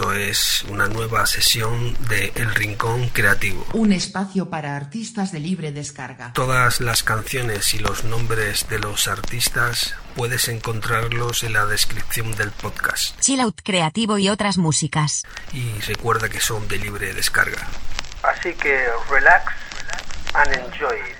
Esto es una nueva sesión de El Rincón Creativo. Un espacio para artistas de libre descarga. Todas las canciones y los nombres de los artistas puedes encontrarlos en la descripción del podcast. Chill Out Creativo y otras músicas. Y recuerda que son de libre descarga. Así que relax and enjoy